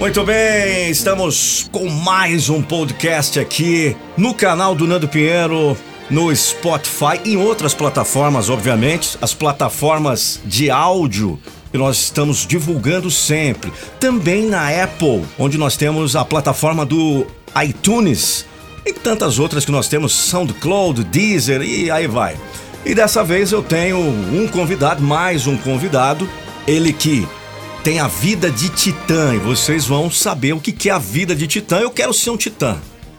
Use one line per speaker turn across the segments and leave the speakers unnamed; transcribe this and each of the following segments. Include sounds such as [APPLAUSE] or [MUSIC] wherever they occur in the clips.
Muito bem, estamos com mais um podcast aqui no canal do Nando Pinheiro, no Spotify e em outras plataformas, obviamente, as plataformas de áudio que nós estamos divulgando sempre. Também na Apple, onde nós temos a plataforma do iTunes e tantas outras que nós temos, SoundCloud, Deezer e aí vai. E dessa vez eu tenho um convidado, mais um convidado, ele que tem a vida de titã e vocês vão saber o que é a vida de titã. Eu quero ser um titã.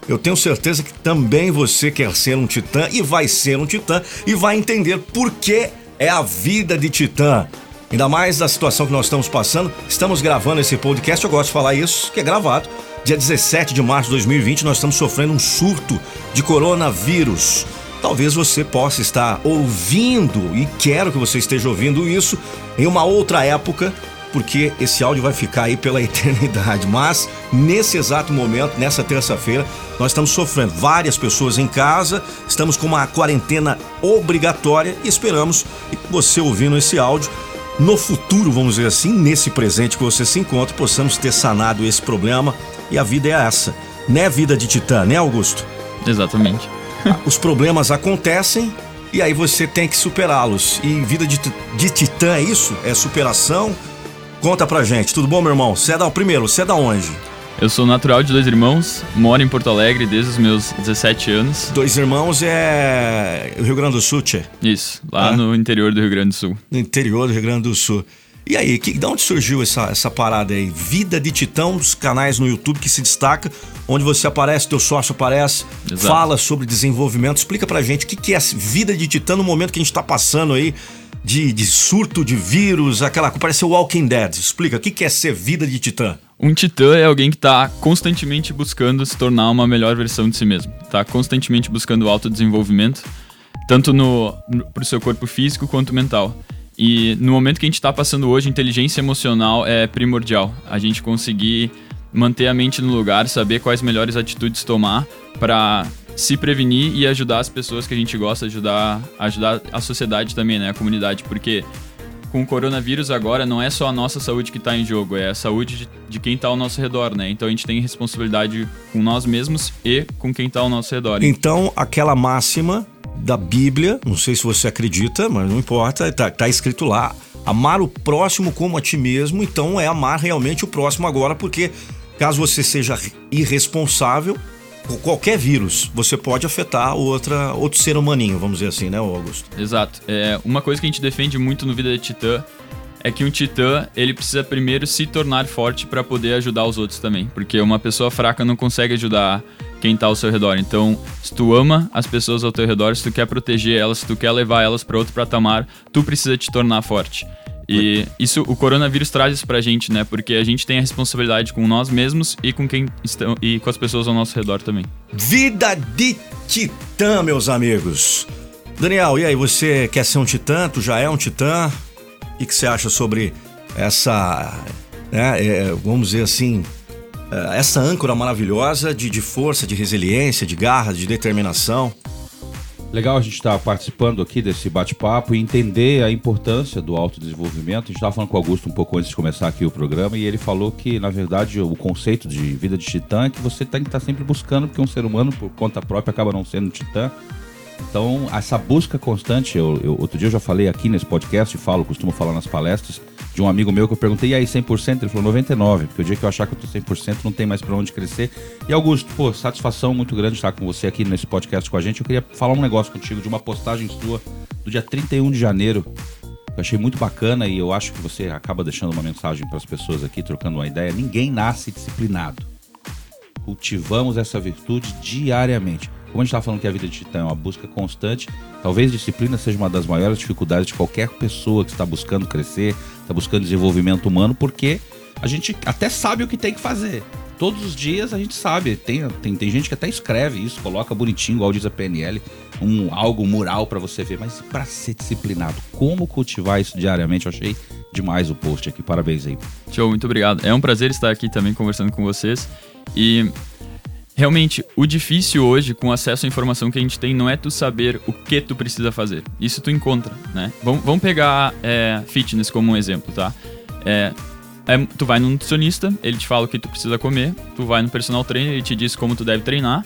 Eu tenho certeza que também você quer ser um titã e vai ser um titã e vai entender por que é a vida de titã. Ainda mais da situação que nós estamos passando. Estamos gravando esse podcast, eu gosto de falar isso, que é gravado. Dia 17 de março de 2020, nós estamos sofrendo um surto de coronavírus. Talvez você possa estar ouvindo, e quero que você esteja ouvindo isso, em uma outra época, porque esse áudio vai ficar aí pela [LAUGHS] eternidade. Mas nesse exato momento, nessa terça-feira, nós estamos sofrendo várias pessoas em casa, estamos com uma quarentena obrigatória e esperamos que você ouvindo esse áudio no futuro, vamos dizer assim, nesse presente que você se encontra, possamos ter sanado esse problema. E a vida é essa. Né vida de titã, né, Augusto?
Exatamente. [LAUGHS]
Os problemas acontecem e aí você tem que superá-los. E vida de, de titã é isso? É superação? Conta pra gente. Tudo bom, meu irmão? Você é da primeiro, você é da onde?
Eu sou natural de dois irmãos, moro em Porto Alegre desde os meus 17 anos.
Dois irmãos é Rio Grande do Sul, tchê?
Isso, lá no interior do Rio Grande do Sul.
No interior do Rio Grande do Sul. E aí, que, de onde surgiu essa, essa parada aí? Vida de Titão, os canais no YouTube que se destaca, onde você aparece, teu sócio aparece, Exato. fala sobre desenvolvimento. Explica pra gente o que, que é vida de Titã no momento que a gente tá passando aí de, de surto de vírus, aquela parece o Walking Dead. Explica, o que, que é ser vida de Titã?
Um titã é alguém que está constantemente buscando se tornar uma melhor versão de si mesmo. Está constantemente buscando autodesenvolvimento, tanto no, no, pro seu corpo físico quanto mental. E no momento que a gente está passando hoje, inteligência emocional é primordial. A gente conseguir manter a mente no lugar, saber quais melhores atitudes tomar para se prevenir e ajudar as pessoas que a gente gosta, ajudar, ajudar a sociedade também, né, a comunidade, porque com o coronavírus agora não é só a nossa saúde que está em jogo, é a saúde de, quem está ao nosso redor, né? Então a gente tem responsabilidade com nós mesmos e com quem está ao nosso redor.
Então aquela máxima da Bíblia, não sei se você acredita, mas não importa, está tá escrito lá, amar o próximo como a ti mesmo, então é amar realmente o próximo agora, porque caso você seja irresponsável, qualquer vírus, você pode afetar outra, outro ser humaninho, vamos dizer assim, né, Augusto?
Exato. É, uma coisa que a gente defende muito no Vida de Titã é que um titã, ele precisa primeiro se tornar forte para poder ajudar os outros também, porque uma pessoa fraca não consegue ajudar quem tá ao seu redor. Então, se tu ama as pessoas ao teu redor, se tu quer proteger elas, se tu quer levar elas para outro patamar, tu precisa te tornar forte. E isso, o coronavírus traz isso pra gente, né? Porque a gente tem a responsabilidade com nós mesmos e com quem estão e com as pessoas ao nosso redor também.
Vida de titã, meus amigos. Daniel, e aí, você quer ser um titã? Tu já é um titã? O que você acha sobre essa, né, é, vamos dizer assim, é, essa âncora maravilhosa de, de força, de resiliência, de garra, de determinação?
Legal a gente estar tá participando aqui desse bate-papo e entender a importância do autodesenvolvimento. A gente estava falando com o Augusto um pouco antes de começar aqui o programa e ele falou que, na verdade, o conceito de vida de titã é que você tem que estar tá sempre buscando, porque um ser humano, por conta própria, acaba não sendo titã. Então, essa busca constante, eu, eu, outro dia eu já falei aqui nesse podcast, falo, costumo falar nas palestras, de um amigo meu que eu perguntei, e aí, 100%? Ele falou 99%, porque o dia que eu achar que eu tô 100% não tem mais para onde crescer. E Augusto, pô, satisfação muito grande estar com você aqui nesse podcast com a gente. Eu queria falar um negócio contigo de uma postagem sua do dia 31 de janeiro. Eu achei muito bacana e eu acho que você acaba deixando uma mensagem para as pessoas aqui, trocando uma ideia. Ninguém nasce disciplinado. Cultivamos essa virtude diariamente. Como a gente estava falando que a vida titã é uma busca constante, talvez disciplina seja uma das maiores dificuldades de qualquer pessoa que está buscando crescer, está buscando desenvolvimento humano, porque a gente até sabe o que tem que fazer. Todos os dias a gente sabe. Tem, tem, tem gente que até escreve isso, coloca bonitinho, igual diz a PNL, um, algo mural para você ver. Mas para ser disciplinado, como cultivar isso diariamente? Eu achei demais o post aqui. Parabéns aí.
Show, muito obrigado. É um prazer estar aqui também conversando com vocês. E Realmente, o difícil hoje, com acesso à informação que a gente tem, não é tu saber o que tu precisa fazer. Isso tu encontra, né? Vamos, vamos pegar é, fitness como um exemplo, tá? É, é, tu vai no nutricionista, ele te fala o que tu precisa comer, tu vai no personal trainer, ele te diz como tu deve treinar.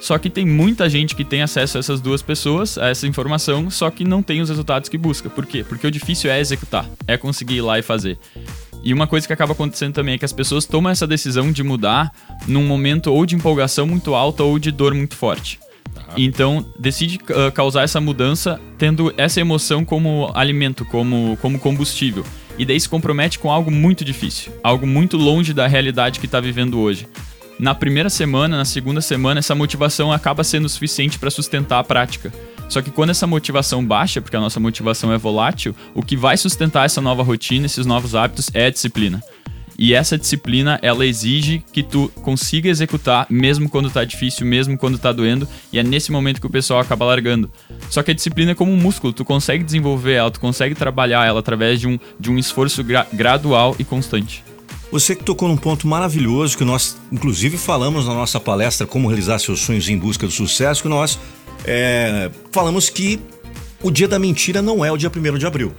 Só que tem muita gente que tem acesso a essas duas pessoas, a essa informação, só que não tem os resultados que busca. Por quê? Porque o difícil é executar, é conseguir ir lá e fazer. E uma coisa que acaba acontecendo também é que as pessoas tomam essa decisão de mudar num momento ou de empolgação muito alta ou de dor muito forte. Então, decide uh, causar essa mudança tendo essa emoção como alimento, como, como combustível. E daí se compromete com algo muito difícil, algo muito longe da realidade que está vivendo hoje. Na primeira semana, na segunda semana, essa motivação acaba sendo suficiente para sustentar a prática. Só que quando essa motivação baixa, porque a nossa motivação é volátil, o que vai sustentar essa nova rotina, esses novos hábitos é a disciplina. E essa disciplina, ela exige que tu consiga executar mesmo quando tá difícil, mesmo quando tá doendo, e é nesse momento que o pessoal acaba largando. Só que a disciplina é como um músculo, tu consegue desenvolver ela, tu consegue trabalhar ela através de um, de um esforço gra gradual e constante.
Você que tocou num ponto maravilhoso que nós, inclusive, falamos na nossa palestra Como Realizar Seus Sonhos em Busca do Sucesso, que nós é, falamos que o dia da mentira não é o dia 1 de abril.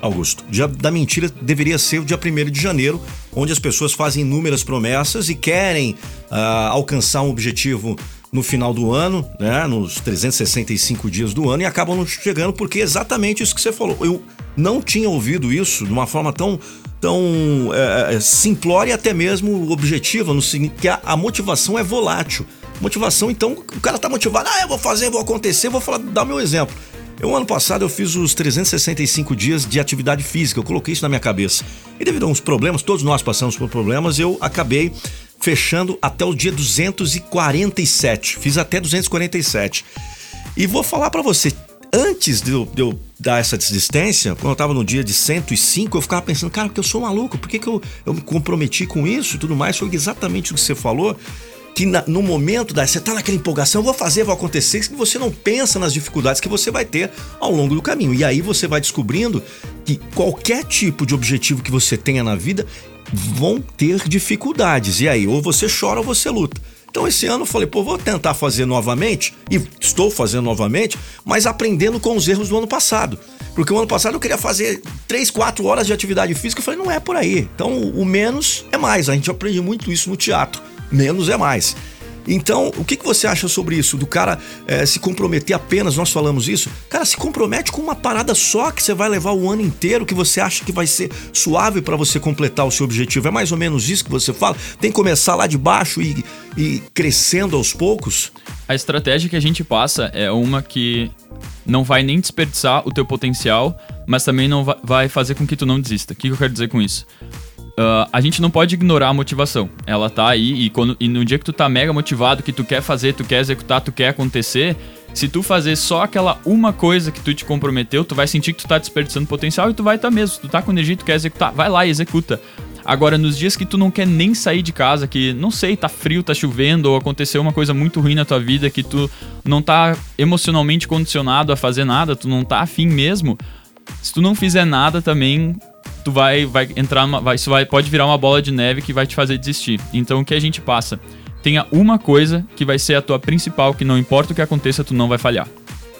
Augusto. O dia da mentira deveria ser o dia 1 de janeiro, onde as pessoas fazem inúmeras promessas e querem uh, alcançar um objetivo no final do ano, né, nos 365 dias do ano, e acabam não chegando porque é exatamente isso que você falou. Eu não tinha ouvido isso de uma forma tão, tão é, simplória até mesmo objetiva, no que a, a motivação é volátil. Motivação, então, o cara tá motivado, ah, eu vou fazer, vou acontecer, vou falar, dar meu exemplo. Eu, ano passado, eu fiz os 365 dias de atividade física, eu coloquei isso na minha cabeça. E devido a uns problemas, todos nós passamos por problemas, eu acabei fechando até o dia 247. Fiz até 247. E vou falar para você, antes de eu, de eu, dar essa desistência, quando eu tava no dia de 105, eu ficava pensando, cara, porque eu sou maluco, por que, que eu, eu me comprometi com isso e tudo mais? Foi exatamente o que você falou que na, no momento da você tá naquela empolgação, vou fazer, vou acontecer, que você não pensa nas dificuldades que você vai ter ao longo do caminho. E aí você vai descobrindo que qualquer tipo de objetivo que você tenha na vida vão ter dificuldades. E aí, ou você chora ou você luta. Então esse ano eu falei, pô, vou tentar fazer novamente, e estou fazendo novamente, mas aprendendo com os erros do ano passado. Porque o ano passado eu queria fazer 3, 4 horas de atividade física, eu falei, não é por aí. Então o menos é mais. A gente aprende muito isso no teatro menos é mais. Então, o que, que você acha sobre isso? Do cara é, se comprometer apenas, nós falamos isso? Cara, se compromete com uma parada só que você vai levar o ano inteiro, que você acha que vai ser suave para você completar o seu objetivo. É mais ou menos isso que você fala? Tem que começar lá de baixo e, e crescendo aos poucos?
A estratégia que a gente passa é uma que não vai nem desperdiçar o teu potencial, mas também não vai fazer com que tu não desista. O que eu quero dizer com isso? Uh, a gente não pode ignorar a motivação. Ela tá aí e, quando, e no dia que tu tá mega motivado, que tu quer fazer, tu quer executar, tu quer acontecer, se tu fazer só aquela uma coisa que tu te comprometeu, tu vai sentir que tu tá desperdiçando potencial e tu vai tá mesmo. Tu tá com energia tu quer executar, vai lá e executa. Agora, nos dias que tu não quer nem sair de casa, que não sei, tá frio, tá chovendo, ou aconteceu uma coisa muito ruim na tua vida, que tu não tá emocionalmente condicionado a fazer nada, tu não tá afim mesmo, se tu não fizer nada também, tu vai, vai entrar vai, isso vai, pode virar uma bola de neve que vai te fazer desistir. Então o que a gente passa? Tenha uma coisa que vai ser a tua principal, que não importa o que aconteça, tu não vai falhar.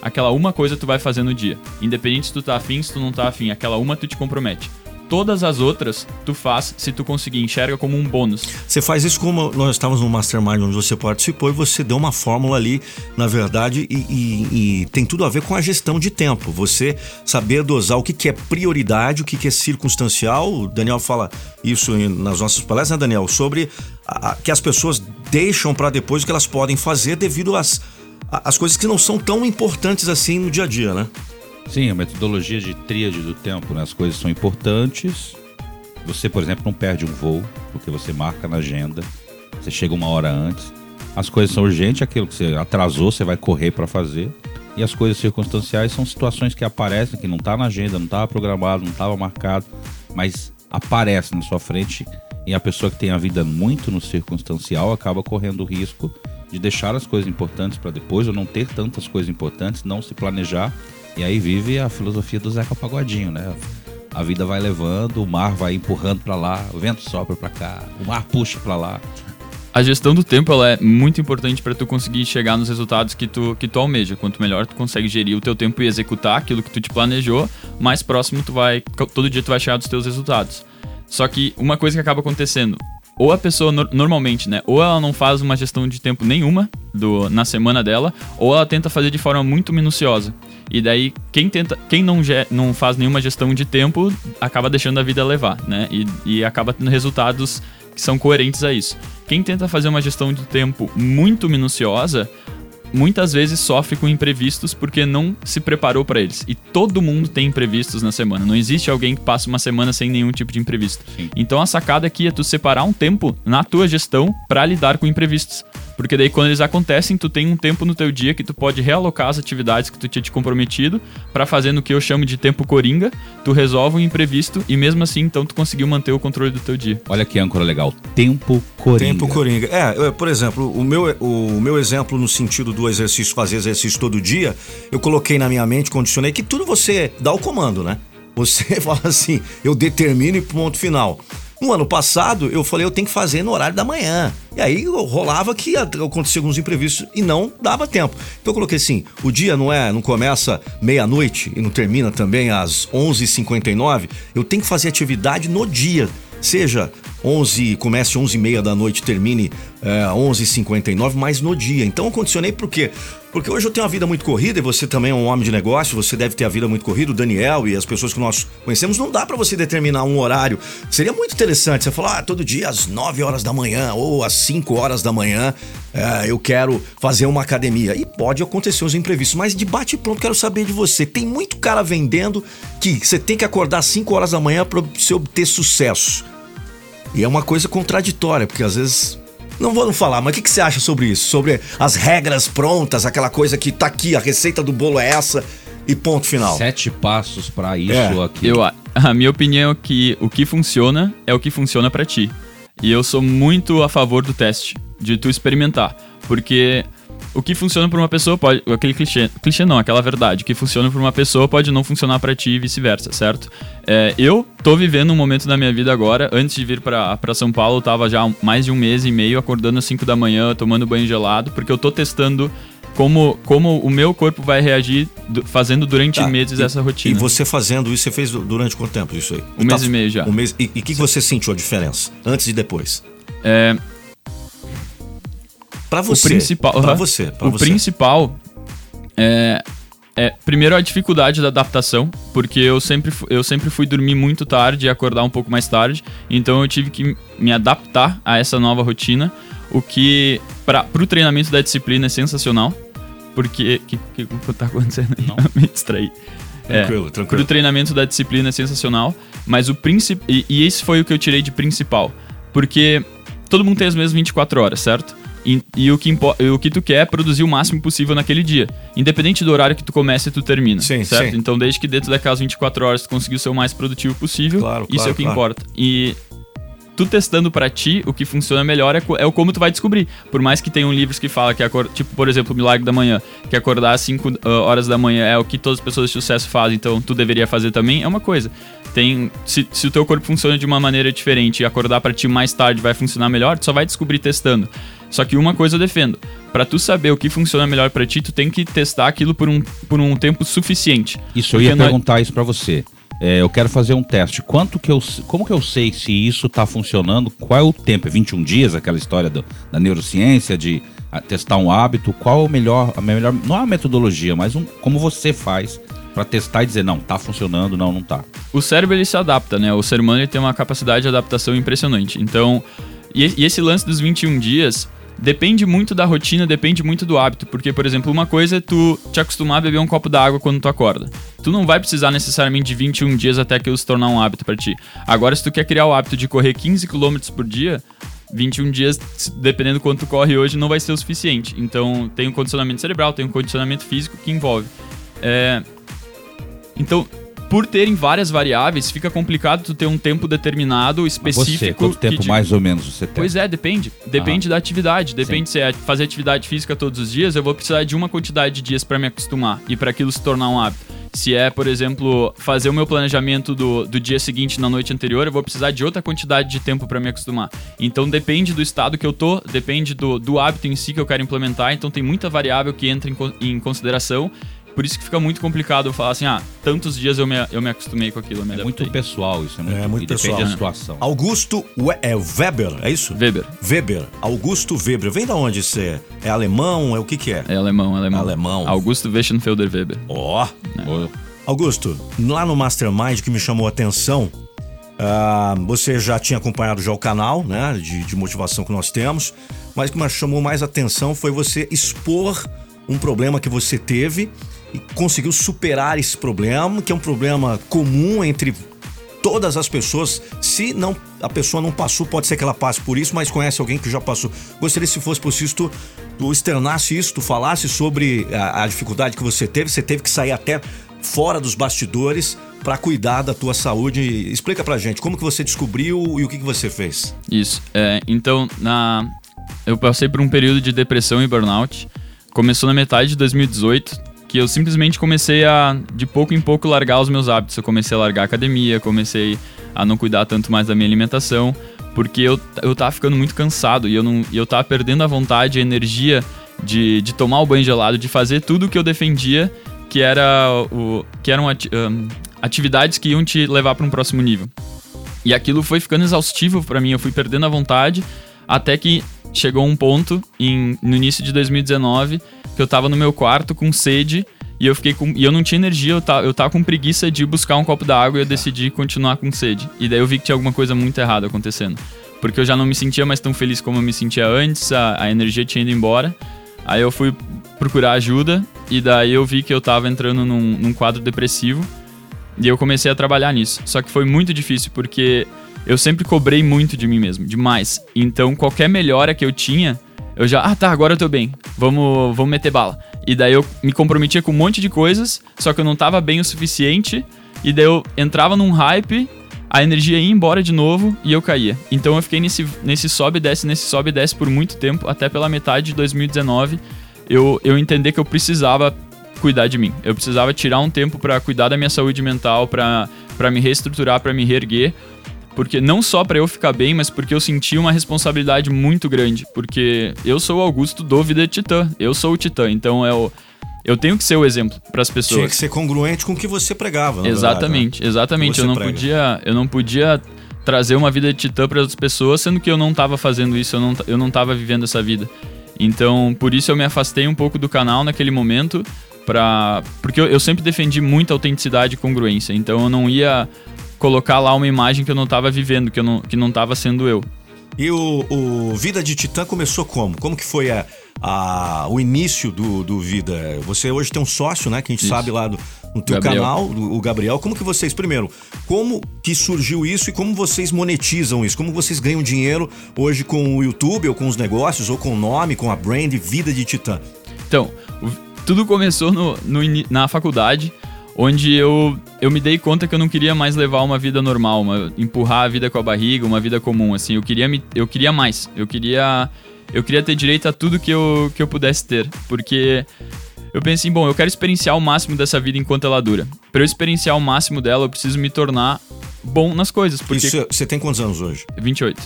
Aquela uma coisa tu vai fazer no dia. Independente se tu tá afim, se tu não tá afim, aquela uma tu te compromete. Todas as outras tu faz se tu conseguir, enxerga como um bônus.
Você faz isso como nós estávamos no Mastermind onde você participou e você deu uma fórmula ali, na verdade, e, e, e tem tudo a ver com a gestão de tempo. Você saber dosar o que, que é prioridade, o que, que é circunstancial. O Daniel fala isso nas nossas palestras, né, Daniel? Sobre a, a, que as pessoas deixam para depois o que elas podem fazer devido às, às coisas que não são tão importantes assim no dia a dia, né?
Sim, a metodologia de tríade do tempo, né? As coisas são importantes. Você, por exemplo, não perde um voo, porque você marca na agenda. Você chega uma hora antes. As coisas são urgentes, aquilo que você atrasou, você vai correr para fazer. E as coisas circunstanciais são situações que aparecem, que não tá na agenda, não estava programado, não estava marcado, mas aparece na sua frente e a pessoa que tem a vida muito no circunstancial acaba correndo o risco de deixar as coisas importantes para depois ou não ter tantas coisas importantes, não se planejar e aí vive a filosofia do Zeca Pagodinho, né? A vida vai levando, o mar vai empurrando para lá, o vento sopra para cá, o mar puxa para lá.
A gestão do tempo ela é muito importante para tu conseguir chegar nos resultados que tu, que tu almeja. Quanto melhor tu consegue gerir o teu tempo e executar aquilo que tu te planejou, mais próximo tu vai, todo dia tu vai chegar dos teus resultados. Só que uma coisa que acaba acontecendo, ou a pessoa no normalmente, né? Ou ela não faz uma gestão de tempo nenhuma do, na semana dela, ou ela tenta fazer de forma muito minuciosa. E daí, quem tenta, quem não, não faz nenhuma gestão de tempo acaba deixando a vida levar, né? E, e acaba tendo resultados que são coerentes a isso. Quem tenta fazer uma gestão de tempo muito minuciosa muitas vezes sofre com imprevistos porque não se preparou para eles. E todo mundo tem imprevistos na semana. Não existe alguém que passe uma semana sem nenhum tipo de imprevisto. Sim. Então a sacada aqui é tu separar um tempo na tua gestão para lidar com imprevistos. Porque daí quando eles acontecem, tu tem um tempo no teu dia que tu pode realocar as atividades que tu tinha te comprometido para fazer no que eu chamo de tempo coringa, tu resolve o imprevisto e mesmo assim então tu conseguiu manter o controle do teu dia.
Olha que âncora legal, tempo coringa.
Tempo coringa. É, por exemplo, o meu, o meu exemplo no sentido do exercício, fazer exercício todo dia, eu coloquei na minha mente, condicionei que tudo você dá o comando, né? Você [LAUGHS] fala assim, eu determino e ponto final. No ano passado, eu falei, eu tenho que fazer no horário da manhã. E aí rolava que acontecia alguns imprevistos e não dava tempo. Então eu coloquei assim, o dia não é, não começa meia-noite e não termina também às 11h59. Eu tenho que fazer atividade no dia. Seja 11, comece 11 e meia da noite, termine é, 11h59, mas no dia. Então eu condicionei por quê? Porque hoje eu tenho uma vida muito corrida e você também é um homem de negócio, você deve ter a vida muito corrida, o Daniel e as pessoas que nós conhecemos, não dá para você determinar um horário. Seria muito interessante você falar, ah, todo dia às 9 horas da manhã ou às 5 horas da manhã é, eu quero fazer uma academia. E pode acontecer os imprevistos, mas de bate pronto quero saber de você. Tem muito cara vendendo que você tem que acordar às 5 horas da manhã para você obter sucesso. E é uma coisa contraditória, porque às vezes não vou não falar, mas o que, que, você acha sobre isso? Sobre as regras prontas, aquela coisa que tá aqui, a receita do bolo é essa e ponto final.
Sete passos para isso é. aqui.
Eu, a minha opinião é que o que funciona é o que funciona para ti. E eu sou muito a favor do teste, de tu experimentar, porque o que funciona para uma pessoa pode. Aquele clichê. Clichê não, aquela verdade. O que funciona para uma pessoa pode não funcionar para ti e vice-versa, certo? É, eu tô vivendo um momento da minha vida agora. Antes de vir para São Paulo, eu tava já mais de um mês e meio acordando às 5 da manhã, tomando banho gelado, porque eu tô testando como, como o meu corpo vai reagir fazendo durante tá. meses
e,
essa rotina.
E você fazendo isso, você fez durante quanto tempo isso aí?
Um mês tá, e meio já.
Um mês, e o que, que você sentiu a diferença? Antes e depois?
É,
para você.
O principal,
pra você. Pra
o
você.
principal é, é, primeiro, a dificuldade da adaptação, porque eu sempre, eu sempre fui dormir muito tarde e acordar um pouco mais tarde, então eu tive que me adaptar a essa nova rotina, o que para o treinamento da disciplina é sensacional, porque. O que, que tá acontecendo aí? Não. [LAUGHS] me distraí.
Tranquilo, é, tranquilo.
Pro treinamento da disciplina é sensacional, mas o principal. E, e esse foi o que eu tirei de principal, porque todo mundo tem as mesmas 24 horas, certo? E, e, o, que o que tu quer é produzir o máximo possível naquele dia. Independente do horário que tu começa e tu termina. Sim, certo? Sim. Então, desde que dentro daquelas 24 horas tu conseguiu ser o mais produtivo possível, claro, isso claro, é o que claro. importa. E tu testando para ti, o que funciona melhor é, é o como tu vai descobrir. Por mais que tenham livros que falam que, tipo, por exemplo, o Milagre da Manhã, que acordar às 5 uh, horas da manhã é o que todas as pessoas de sucesso fazem, então tu deveria fazer também, é uma coisa. Tem, se, se o teu corpo funciona de uma maneira diferente e acordar para ti mais tarde vai funcionar melhor, tu só vai descobrir testando. Só que uma coisa eu defendo. Para tu saber o que funciona melhor para ti, tu tem que testar aquilo por um, por um tempo suficiente.
Isso, eu ia perguntar isso para você. É, eu quero fazer um teste. Quanto que eu, como que eu sei se isso está funcionando? Qual é o tempo? É 21 dias, aquela história do, da neurociência, de testar um hábito? Qual é o melhor, a melhor, não é a metodologia, mas um, como você faz para testar e dizer, não, tá funcionando, não, não tá.
O cérebro ele se adapta, né? O ser humano ele tem uma capacidade de adaptação impressionante. Então, e, e esse lance dos 21 dias, Depende muito da rotina, depende muito do hábito. Porque, por exemplo, uma coisa é tu te acostumar a beber um copo d'água quando tu acorda. Tu não vai precisar necessariamente de 21 dias até aquilo se tornar um hábito para ti. Agora, se tu quer criar o hábito de correr 15 km por dia, 21 dias, dependendo do quanto tu corre hoje, não vai ser o suficiente. Então, tem um condicionamento cerebral, tem um condicionamento físico que envolve. É... Então, por terem várias variáveis, fica complicado tu ter um tempo determinado, específico. Você,
quanto tempo
te...
mais ou menos você tem?
Pois é, depende. Depende ah. da atividade. Depende Sim. se é fazer atividade física todos os dias, eu vou precisar de uma quantidade de dias para me acostumar e para aquilo se tornar um hábito. Se é, por exemplo, fazer o meu planejamento do, do dia seguinte na noite anterior, eu vou precisar de outra quantidade de tempo para me acostumar. Então depende do estado que eu tô, depende do, do hábito em si que eu quero implementar. Então tem muita variável que entra em, em consideração por isso que fica muito complicado eu falar assim, ah, tantos dias eu me, eu me acostumei com aquilo, eu me
É
adaptei.
muito pessoal isso, é muito,
É muito
e depende
pessoal.
da situação.
Augusto We é Weber, é isso?
Weber.
Weber. Augusto Weber. Vem da onde você é? É alemão? É o que que é?
É alemão, alemão.
Alemão.
Augusto Weschenfelder Weber.
Ó.
Ô,
Augusto, lá no Mastermind que me chamou a atenção, ah, você já tinha acompanhado já o canal, né, de, de motivação que nós temos, mas o que me chamou mais atenção foi você expor um problema que você teve conseguiu superar esse problema, que é um problema comum entre todas as pessoas. Se não a pessoa não passou, pode ser que ela passe por isso, mas conhece alguém que já passou. Gostaria, se fosse possível, tu, tu externasse isso, tu falasse sobre a, a dificuldade que você teve. Você teve que sair até fora dos bastidores para cuidar da tua saúde. Explica pra gente como que você descobriu e o que, que você fez.
Isso. É, então, na eu passei por um período de depressão e burnout. Começou na metade de 2018, que eu simplesmente comecei a, de pouco em pouco, largar os meus hábitos. Eu comecei a largar a academia, comecei a não cuidar tanto mais da minha alimentação, porque eu, eu tava ficando muito cansado e eu, não, eu tava perdendo a vontade, a energia de, de tomar o banho gelado, de fazer tudo o que eu defendia, que, era o, que eram ati- ahn, atividades que iam te levar para um próximo nível. E aquilo foi ficando exaustivo pra mim, eu fui perdendo a vontade, até que chegou um ponto em, no início de 2019 que eu tava no meu quarto com sede e eu fiquei com e eu não tinha energia, eu tava, eu tava com preguiça de buscar um copo d'água e eu decidi continuar com sede. E daí eu vi que tinha alguma coisa muito errada acontecendo, porque eu já não me sentia mais tão feliz como eu me sentia antes, a, a energia tinha ido embora. Aí eu fui procurar ajuda e daí eu vi que eu tava entrando num, num quadro depressivo. E eu comecei a trabalhar nisso. Só que foi muito difícil porque eu sempre cobrei muito de mim mesmo, demais. Então qualquer melhora que eu tinha, eu já, ah tá, agora eu tô bem. Vamos, vamos meter bala. E daí eu me comprometia com um monte de coisas, só que eu não tava bem o suficiente. E daí eu entrava num hype, a energia ia embora de novo e eu caía. Então eu fiquei nesse, nesse sobe e desce, nesse sobe e desce por muito tempo, até pela metade de 2019, eu, eu entender que eu precisava cuidar de mim. Eu precisava tirar um tempo pra cuidar da minha saúde mental, pra me reestruturar, pra me reerguer, porque não só pra eu ficar bem, mas porque eu senti uma responsabilidade muito grande, porque eu sou o Augusto do Vida Titã, eu sou o Titã, então é o eu tenho que ser o exemplo pras pessoas.
Tinha que ser congruente com o que você pregava.
Exatamente, exatamente.
Você
Eu não
prega.
podia, eu não podia trazer uma vida de titã para outras pessoas, sendo que eu não tava fazendo isso, eu não, eu não tava vivendo essa vida. Então, por isso eu me afastei um pouco do canal naquele momento, pra, porque eu, eu sempre defendi muita autenticidade e congruência. Então, eu não ia colocar lá uma imagem que eu não tava vivendo, que, eu não, que não tava sendo eu.
E o, o Vida de Titã começou como? Como que foi a, a- o início do, do Vida? Você hoje tem um sócio, né? Que a gente
Isso.
sabe lá do, no teu
Gabriel.
canal, do- o Gabriel. Como que vocês, primeiro, como que surgiu isso e como vocês monetizam isso? Como vocês ganham dinheiro hoje com o YouTube ou com os negócios ou com o nome, com a brand Vida de Titã?
Então, tudo começou no, no na faculdade, onde eu, eu me dei conta que eu não queria mais levar uma vida normal, uma- empurrar a vida com a barriga, uma vida comum, assim. Eu queria, me, eu queria mais. Eu queria, eu queria ter direito a tudo que eu, que eu pudesse ter. Porque eu pensei, bom, eu quero experienciar o máximo dessa vida enquanto ela dura. Para eu experienciar o máximo dela, eu preciso me tornar bom nas coisas. Porque.
Isso, você tem quantos anos hoje?
28.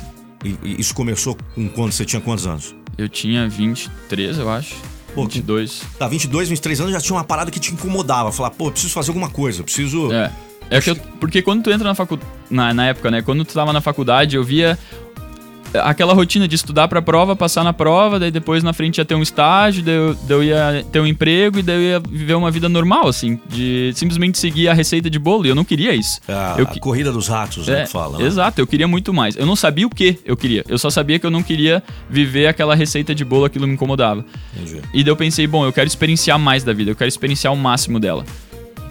E, e isso começou com quando você tinha quantos anos?
Eu tinha 23, eu acho.
Pô,
22.
Tá, 22, 23 anos já tinha uma parada que te incomodava. Falar, pô, preciso fazer alguma coisa, preciso.
É. É que eu- porque quando tu entra na faculdade. Na, na época, né? Quando tu tava na faculdade, eu via aquela rotina de estudar pra prova, passar na prova, daí depois na frente ia ter um estágio, daí eu, daí eu ia ter um emprego e daí eu ia viver uma vida normal, assim, de simplesmente seguir a receita de bolo. E eu não queria isso.
A,
eu
a corrida dos ratos, né?
é,
que fala. né?
Exato, eu queria muito mais. Eu não sabia o que eu queria. Eu só sabia que eu não queria viver aquela receita de bolo, aquilo me incomodava.
Entendi.
E daí eu pensei, bom, eu quero experienciar mais da vida, eu quero experienciar o máximo dela.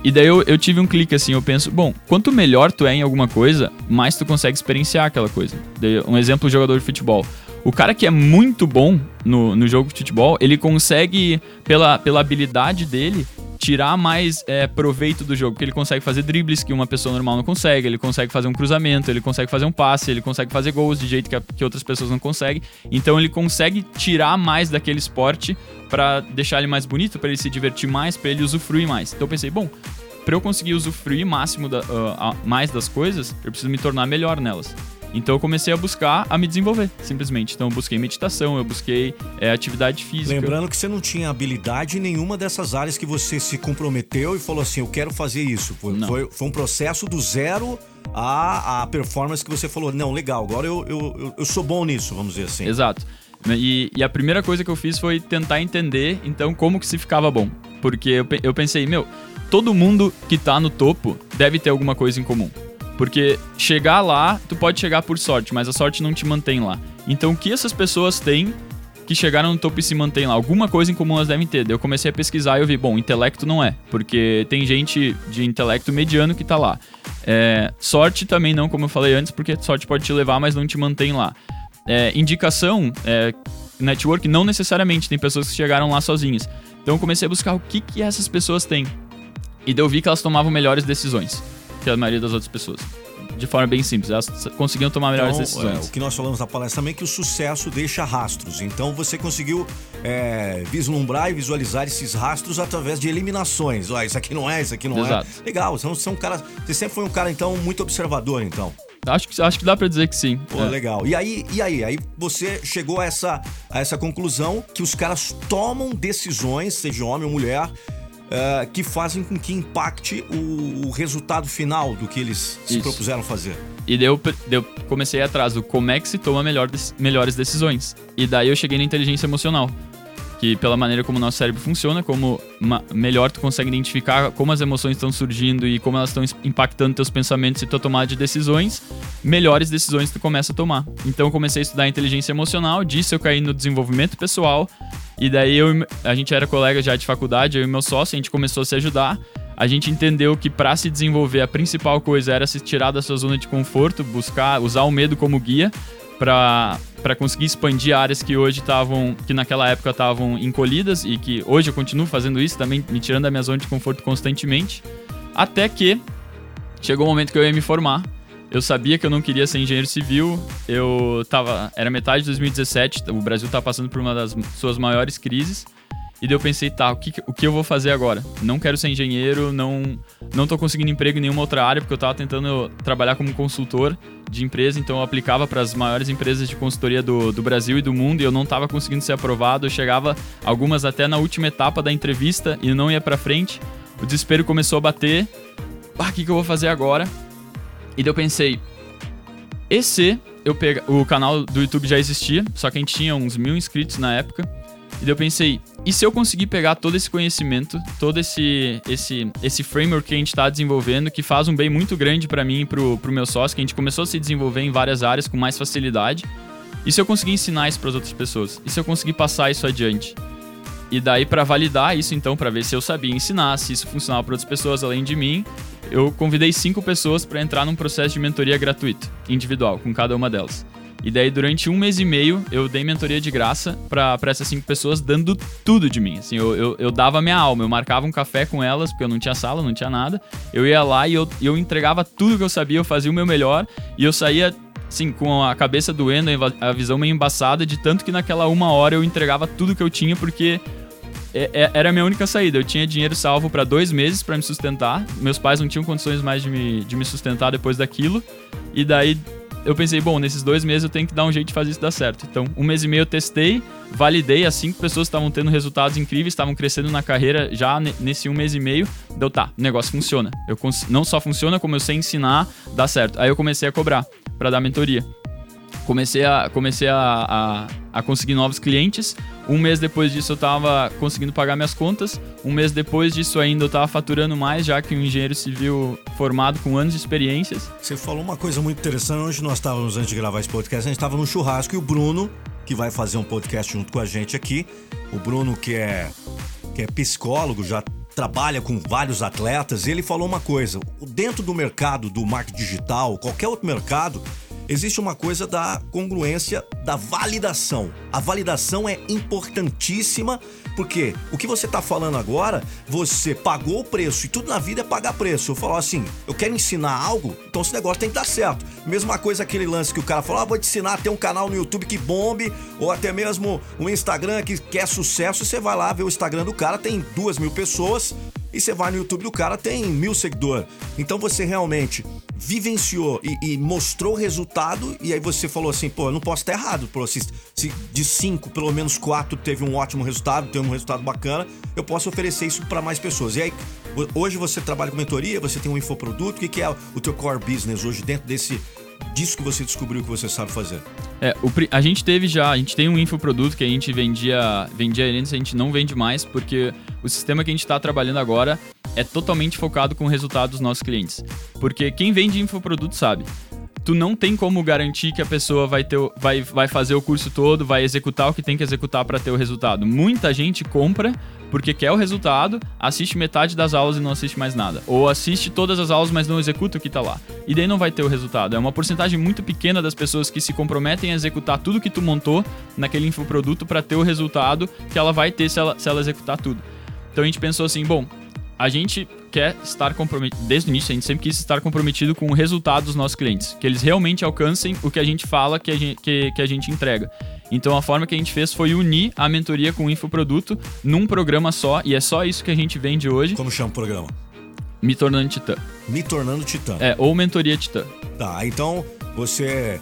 E daí eu, eu tive um clique assim, eu penso, bom, quanto melhor tu é em alguma coisa, mais tu consegue experienciar aquela coisa. Um exemplo, jogador de futebol. O cara que é muito bom no, no jogo de futebol, ele consegue, pela, pela habilidade dele, tirar mais é, proveito do jogo, porque ele consegue fazer dribles que uma pessoa normal não consegue, ele consegue fazer um cruzamento, ele consegue fazer um passe, ele consegue fazer gols de jeito que, a- que outras pessoas não conseguem. Então ele consegue tirar mais daquele esporte pra deixar ele mais bonito, pra ele se divertir mais, pra ele usufruir mais. Então eu pensei, bom, pra eu conseguir usufruir máximo da, ah, mais das coisas, eu preciso me tornar melhor nelas. Então eu comecei a buscar a me desenvolver, simplesmente. Então eu busquei meditação, eu busquei é, atividade física.
Lembrando que você não tinha habilidade em nenhuma dessas áreas que você se comprometeu e falou assim, eu quero fazer isso. Foi, foi, foi, um processo do zero à, à performance que você falou, não, legal, agora eu, eu, eu, eu sou bom nisso, vamos dizer assim.
Exato. E, e, a primeira coisa que eu fiz foi tentar entender, então, como que se ficava bom. Porque eu, eu pensei, meu, todo mundo que tá no topo deve ter alguma coisa em comum. Porque chegar lá, tu pode chegar por sorte, mas a sorte não te mantém lá. Então o que essas pessoas têm que chegaram no topo e se mantêm lá? Alguma coisa em comum elas devem ter. Daí eu comecei a pesquisar e eu vi, bom, intelecto não é, porque tem gente de intelecto mediano que tá lá. É, sorte também não, como eu falei antes, porque sorte pode te levar, mas não te mantém lá. É, indicação, é, network, não necessariamente, tem pessoas que chegaram lá sozinhas. Então eu comecei a buscar o que, que essas pessoas têm. E daí eu vi que elas tomavam melhores decisões que a maioria das outras pessoas. De forma bem simples, elas conseguiam tomar melhores então, decisões.
É, o que nós falamos na palestra também é que o sucesso deixa rastros. Então você conseguiu é, vislumbrar e visualizar esses rastros através de eliminações. Ó, isso aqui não é, isso aqui não é. Exato. é. Legal, você, é um cara, você sempre foi um cara, então, muito observador, então.
Acho que, acho que dá para dizer que sim.
Pô, é. legal. E aí, e aí? Aí você chegou a essa, a essa conclusão que os caras tomam decisões, seja homem ou mulher, uh, que fazem com que impacte o, o, resultado final do que eles se Isso. propuseram fazer.
E daí eu, eu, comecei atrás do como é que se toma melhor, melhores decisões. E daí eu cheguei na inteligência emocional que pela maneira como o nosso cérebro funciona, como uma, melhor tu consegue identificar como as emoções estão surgindo e como elas estão impactando teus pensamentos e tua tomada de decisões, melhores decisões tu começa a tomar. Então eu comecei a estudar inteligência emocional, disso eu caí no desenvolvimento pessoal, e daí eu, a gente era colega já de faculdade, eu e meu sócio, a gente começou a se ajudar. A gente entendeu que para se desenvolver a principal coisa era se tirar da sua zona de conforto, buscar usar o medo como guia para conseguir expandir áreas que hoje estavam, que naquela época estavam encolhidas e que hoje eu continuo fazendo isso também, me tirando da minha zona de conforto constantemente, até que chegou o momento que eu ia me formar. Eu sabia que eu não queria ser engenheiro civil. Eu tava, era metade de 2017, o Brasil estava passando por uma das suas maiores crises. E daí eu pensei, tá, o que, o que eu vou fazer agora? Não quero ser engenheiro, não, não tô conseguindo emprego em nenhuma outra área, porque eu tava tentando trabalhar como consultor de empresa, então eu aplicava para as maiores empresas de consultoria do, do Brasil e do mundo e eu não tava conseguindo ser aprovado. Eu chegava algumas até na última etapa da entrevista e não ia para frente. O desespero começou a bater. Ah, o que, que eu vou fazer agora? E daí eu pensei, esse eu pega, o canal do YouTube já existia, só que a gente tinha uns mil inscritos na época. E daí eu pensei, e se eu conseguir pegar todo esse conhecimento, todo esse esse esse framework que a gente está desenvolvendo, que faz um bem muito grande para mim e pro, pro meu sócio, que a gente começou a se desenvolver em várias áreas com mais facilidade, e se eu conseguir ensinar isso para as outras pessoas? E se eu conseguir passar isso adiante? E daí para validar isso então, para ver se eu sabia ensinar, se isso funcionava para outras pessoas além de mim, eu convidei cinco pessoas para entrar num processo de mentoria gratuito, individual, com cada uma delas. E daí, durante um mês e meio, eu dei mentoria de graça para essas cinco pessoas, dando tudo de mim. Assim, eu, eu, eu dava minha alma, eu marcava um café com elas, porque eu não tinha sala, não tinha nada. Eu ia lá e eu, eu entregava tudo que eu sabia, eu fazia o meu melhor. E eu saía, assim, com a cabeça doendo, a visão meio embaçada, de tanto que naquela uma hora eu entregava tudo que eu tinha, porque era a minha única saída. Eu tinha dinheiro salvo para dois meses para me sustentar. Meus pais não tinham condições mais de me, de me sustentar depois daquilo. E daí eu pensei, bom, nesses dois meses eu tenho que dar um jeito de fazer isso dar certo. Então, um mês e meio eu testei, validei, as cinco pessoas estavam tendo resultados incríveis, estavam crescendo na carreira já nesse um mês e meio. Deu, tá, o negócio funciona. Eu não só funciona, como eu sei ensinar, dá certo. Aí eu comecei a cobrar para dar mentoria comecei a, comecei a, a, a, conseguir novos clientes. Um mês depois disso eu estava conseguindo pagar minhas contas. Um mês depois disso ainda eu estava faturando mais, já que um engenheiro civil formado com anos de experiências.
Você falou uma coisa muito interessante. Hoje nós estávamos, antes de gravar esse podcast, a gente estava no churrasco e o Bruno, que vai fazer um podcast junto com a gente aqui, o Bruno que é, que é psicólogo, já trabalha com vários atletas, ele falou uma coisa: dentro do mercado do marketing digital, qualquer outro mercado, existe uma coisa da congruência da validação. A validação é importantíssima porque o que você está falando agora, você pagou o preço e tudo na vida é pagar preço. Eu falo assim, eu quero ensinar algo, então esse negócio tem que dar certo. Mesma coisa aquele lance que o cara falou, ah, vou te ensinar a ter um canal no YouTube que bombe, ou até mesmo um Instagram que quer sucesso, você vai lá ver o Instagram do cara, tem duas mil pessoas, e você vai no YouTube do cara, tem mil seguidores. Então você realmente vivenciou e, e mostrou o resultado, e aí você falou assim, pô, eu não posso estar errado. Pô, se, se de cinco, pelo menos quatro teve um ótimo resultado, teve um resultado bacana, eu posso oferecer isso para mais pessoas. E aí, hoje você trabalha com mentoria, você tem um infoproduto, o que, que é o teu core business hoje dentro desse disso que você descobriu que você sabe fazer?
É, o, a gente teve já, a gente tem um infoproduto que a gente vendia, vendia antes, a gente não vende mais, porque o sistema que a gente está trabalhando agora é totalmente focado com o resultado dos nossos clientes. Porque quem vende infoproduto sabe tu não tem como garantir que a pessoa vai, ter, vai, vai fazer o curso todo, vai executar o que tem que executar para ter o resultado. Muita gente compra porque quer o resultado, assiste metade das aulas e não assiste mais nada. Ou assiste todas as aulas, mas não executa o que está lá. E daí não vai ter o resultado. É uma porcentagem muito pequena das pessoas que se comprometem a executar tudo que tu montou naquele infoproduto para ter o resultado que ela vai ter se ela, se ela executar tudo. Então a gente pensou assim, bom, a gente quer estar comprometido, desde o início, a gente sempre quis estar comprometido com o resultado dos nossos clientes, que eles realmente alcancem o que a gente fala que a gente, que, que a gente entrega. Então a forma que a gente fez foi unir a mentoria com o infoproduto num programa só, e é só isso que a gente vende hoje.
Como chama o programa?
Me Tornando Titã.
Me Tornando Titã.
É, ou Mentoria Titã.
Tá, então você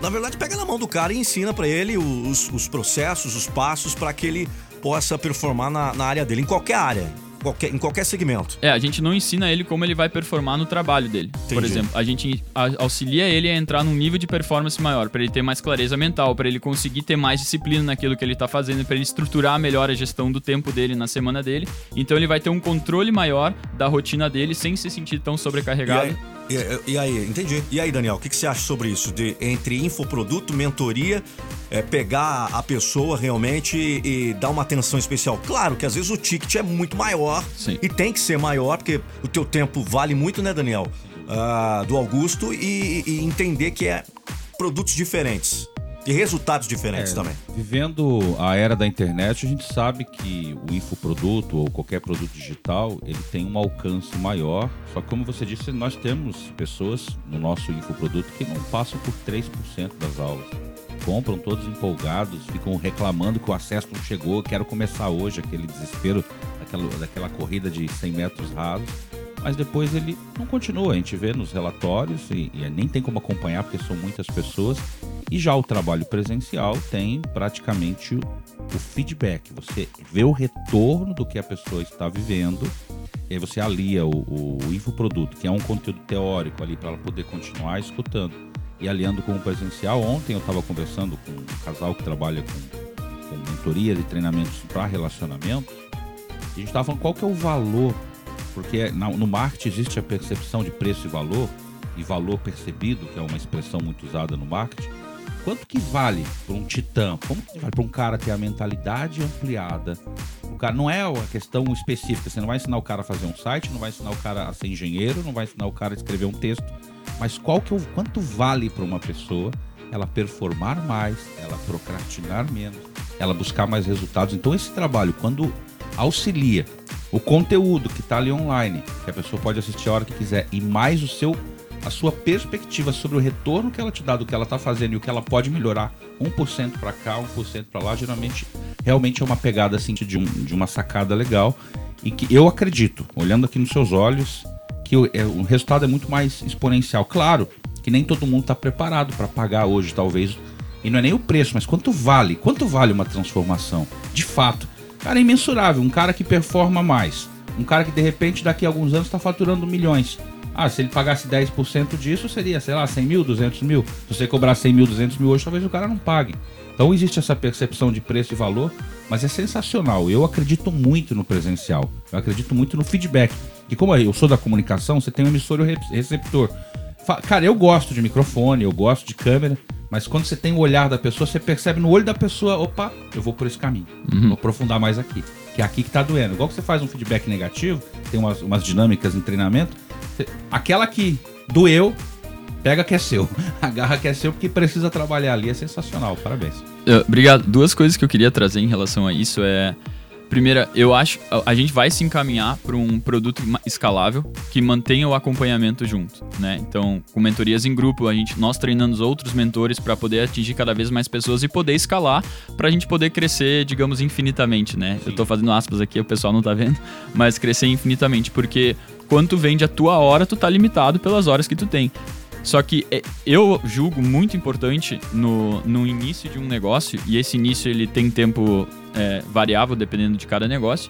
na verdade, pega na mão do cara e ensina para ele os, os, processos, os passos para que ele possa performar na, na, área dele, em qualquer área qualquer, em qualquer segmento.
É, a gente não ensina ele como ele vai performar no trabalho dele. Entendi. Por exemplo, a gente auxilia ele a entrar num nível de performance maior, para ele ter mais clareza mental, para ele conseguir ter mais disciplina naquilo que ele tá fazendo, para ele estruturar melhor a gestão do tempo dele na semana dele. Então ele vai ter um controle maior da rotina dele sem se sentir tão sobrecarregado.
E aí, e, e aí entendi. E aí, Daniel, o que, que você acha sobre isso? De, entre infoproduto, mentoria é, pegar a pessoa realmente e, e, dar uma atenção especial. Claro que às vezes o ticket é muito maior
Sim.
e tem que ser maior, porque o teu tempo vale muito, né, Daniel? Uh, do Augusto e, e, entender que é produtos diferentes. E resultados diferentes é, também.
Vivendo a era da internet, a gente sabe que o infoproduto ou qualquer produto digital, ele tem um alcance maior. Só que como você disse, nós temos pessoas no nosso infoproduto que não passam por 3% das aulas compram todos empolgados, ficam reclamando que o acesso não chegou, quero começar hoje, aquele desespero daquela, daquela corrida de 100 metros rasos. Mas depois ele não continua, a gente vê nos relatórios e, e nem tem como acompanhar porque são muitas pessoas. E já o trabalho presencial tem praticamente o, feedback. Você vê o retorno do que a pessoa está vivendo e aí você alia o, o, o infoproduto, que é um conteúdo teórico ali para ela poder continuar escutando e aliando com o presencial. Ontem eu estava conversando com um casal que trabalha com, com mentorias e treinamentos para relacionamento. E a gente estava falando qual que é o valor, porque no marketing existe a percepção de preço e valor, e valor percebido, que é uma expressão muito usada no marketing. Quanto que vale para um titã? Como que vale para um cara ter a mentalidade ampliada? O cara não é uma questão específica. Você não vai ensinar o cara a fazer um site, não vai ensinar o cara a ser engenheiro, não vai ensinar o cara a escrever um texto mas qual que o, quanto vale para uma pessoa ela performar mais, ela procrastinar menos, ela buscar mais resultados? Então esse trabalho, quando auxilia o conteúdo que está ali online, que a pessoa pode assistir a hora que quiser, e mais o seu a sua perspectiva sobre o retorno que ela te dá do que ela está fazendo e o que ela pode melhorar 1% para cá, 1% para lá, geralmente realmente é uma pegada assim de, um, de uma sacada legal e que eu acredito, olhando aqui nos seus olhos, que o, é, o resultado é muito mais exponencial. Claro que nem todo mundo está preparado para pagar hoje, talvez. E não é nem o preço, mas quanto vale? Quanto vale uma transformação? De fato. Cara, é imensurável. Um cara que performa mais. Um cara que de repente daqui a alguns anos está faturando milhões. Ah, se ele pagasse 10% disso, seria, sei lá, 100 mil, 200 mil. Se você cobrar 100 mil, 200 mil hoje, talvez o cara não pague. Então existe essa percepção de preço e valor, mas é sensacional. Eu acredito muito no presencial. Eu acredito muito no feedback. E como eu sou da comunicação, você tem um emissor e um receptor. Cara, eu gosto de microfone, eu gosto de câmera, mas quando você tem o olhar da pessoa, você percebe no olho da pessoa, opa, eu vou por esse caminho. Uhum. Vou aprofundar mais aqui. Que é aqui que tá doendo. Igual que você faz um feedback negativo, tem umas, umas dinâmicas em treinamento. Você, aquela que doeu, pega que é seu. [LAUGHS] Agarra que é seu porque precisa trabalhar ali. É sensacional. Parabéns.
Uh, obrigado. Duas coisas que eu queria trazer em relação a isso é Primeira, eu acho a gente vai se encaminhar para um produto escalável que mantenha o acompanhamento junto, né? Então, com mentorias em grupo, a gente nós treinando os outros mentores para poder atingir cada vez mais pessoas e poder escalar para a gente poder crescer, digamos, infinitamente, né? Sim. Eu estou fazendo aspas aqui, o pessoal não está vendo, mas crescer infinitamente, porque Quando tu vende a tua hora, tu tá limitado pelas horas que tu tem. Só que é, eu julgo muito importante no, no início de um negócio, e esse início ele tem tempo é, variável dependendo de cada negócio,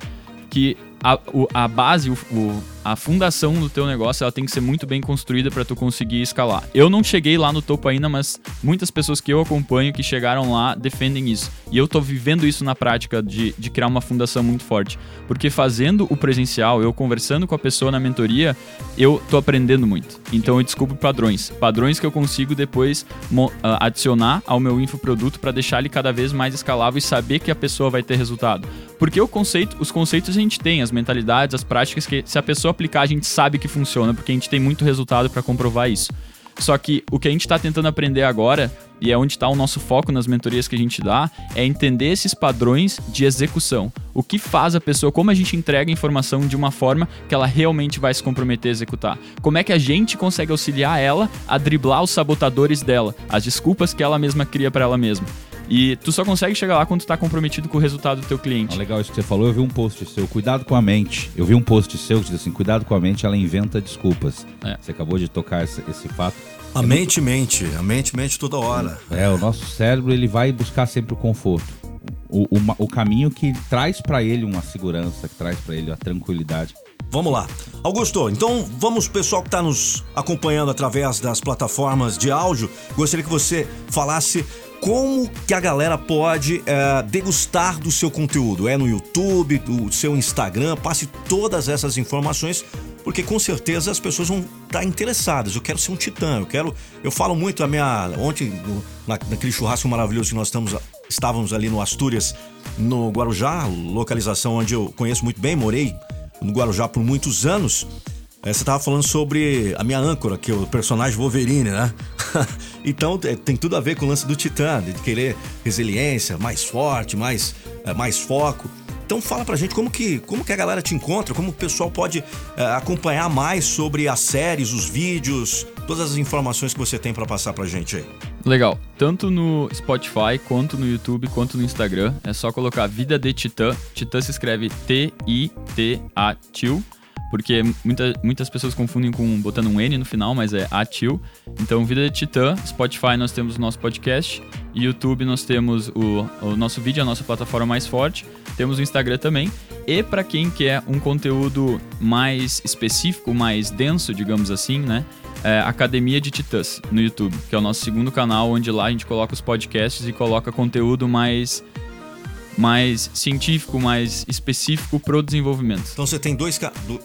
que a, o, a base, o, o, a fundação do teu negócio, ela tem que ser muito bem construída para tu conseguir escalar. Eu não cheguei lá no topo ainda, mas muitas pessoas que eu acompanho que chegaram lá defendem isso. E eu tô vivendo isso na prática de, de criar uma fundação muito forte. Porque fazendo o presencial, eu conversando com a pessoa na mentoria, eu tô aprendendo muito. Então eu descubro padrões. Padrões que eu consigo depois uh, adicionar ao meu infoproduto para deixar ele cada vez mais escalável e saber que a pessoa vai ter resultado. Porque o conceito, os conceitos a gente tem, as mentalidades, as práticas que se a pessoa aplicar, a gente sabe que funciona, porque a gente tem muito resultado para comprovar isso. Só que o que a gente está tentando aprender agora, e é onde está o nosso foco nas mentorias que a gente dá, é entender esses padrões de execução. O que faz a pessoa, como a gente entrega a informação de uma forma que ela realmente vai se comprometer a executar. Como é que a gente consegue auxiliar ela a driblar os sabotadores dela, as desculpas que ela mesma cria para ela mesma. E tu só consegue chegar lá quando tu tá comprometido com o resultado do teu cliente.
Ah, legal isso que você falou. Eu vi um post seu, cuidado com a mente. Eu vi um post seu que diz assim, cuidado com a mente, ela inventa desculpas. É. Você acabou de tocar esse, esse fato.
A é mente muito... mente, a mente mente toda hora.
É, o nosso cérebro ele vai buscar sempre o conforto. O, o, o caminho que traz para ele uma segurança, que traz para ele a tranquilidade.
Vamos lá. Augusto, então vamos, pessoal que está nos acompanhando através das plataformas de áudio, gostaria que você falasse como que a galera pode é, degustar do seu conteúdo? É no YouTube, do seu Instagram? Passe todas essas informações, porque com certeza as pessoas vão estar interessadas. Eu quero ser um titã, eu quero. Eu falo muito a minha. Ontem, no, na, naquele churrasco maravilhoso que nós estamos, estávamos ali no Astúrias, no Guarujá, localização onde eu conheço muito bem, morei no Guarujá por muitos anos. É, você estava falando sobre a minha âncora, que é o personagem Wolverine, né? [LAUGHS] então é, tem tudo a ver com o lance do Titã, de querer resiliência, mais forte, mais, é, mais foco. Então fala pra gente como que, como que a galera te encontra, como o pessoal pode é, acompanhar mais sobre as séries, os vídeos, todas as informações que você tem para passar pra gente aí.
Legal. Tanto no Spotify, quanto no YouTube, quanto no Instagram. É só colocar Vida de Titã. Titã se escreve T-I-T-A-Tio porque muita, muitas pessoas confundem com botando um N no final, mas é Atil. Então, Vida de Titã, Spotify nós temos o nosso podcast, YouTube nós temos o, o nosso vídeo, a nossa plataforma mais forte, temos o Instagram também. E para quem quer um conteúdo mais específico, mais denso, digamos assim, né? É Academia de Titãs no YouTube, que é o nosso segundo canal, onde lá a gente coloca os podcasts e coloca conteúdo mais mais científico, mais específico para o desenvolvimento.
Então você tem dois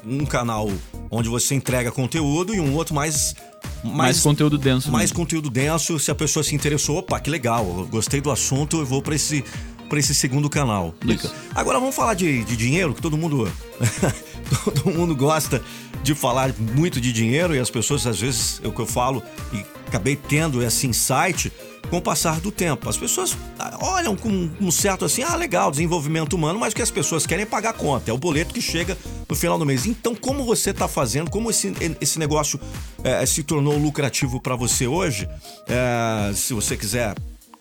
um canal onde você entrega conteúdo e um outro mais
mais, mais conteúdo denso.
Mais mesmo. conteúdo denso, se a pessoa se interessou, opa, que legal, gostei do assunto, eu vou para esse para esse segundo canal. Isso. Agora vamos falar de, de dinheiro, que todo mundo [LAUGHS] todo mundo gosta de falar muito de dinheiro e as pessoas às vezes é o que eu falo e acabei tendo esse insight com o passar do tempo. As pessoas ah, olham com um certo assim, ah, legal, desenvolvimento humano, mas o que as pessoas querem é pagar a conta, é o boleto que chega no final do mês. Então, como você está fazendo, como esse, esse negócio é, se tornou lucrativo para você hoje, é, se você quiser.